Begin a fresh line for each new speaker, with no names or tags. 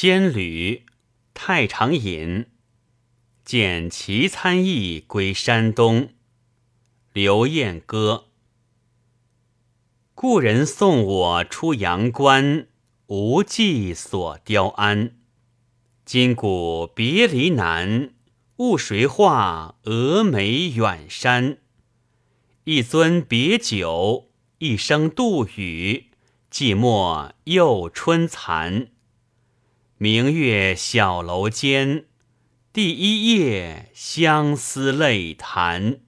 仙侣太常饮，见齐参议归山东。刘晏歌。故人送我出阳关，无计所雕鞍。今古别离难，误谁画峨眉远山？一樽别酒，一声杜宇，寂寞又春残。明月小楼间，第一夜相思泪弹。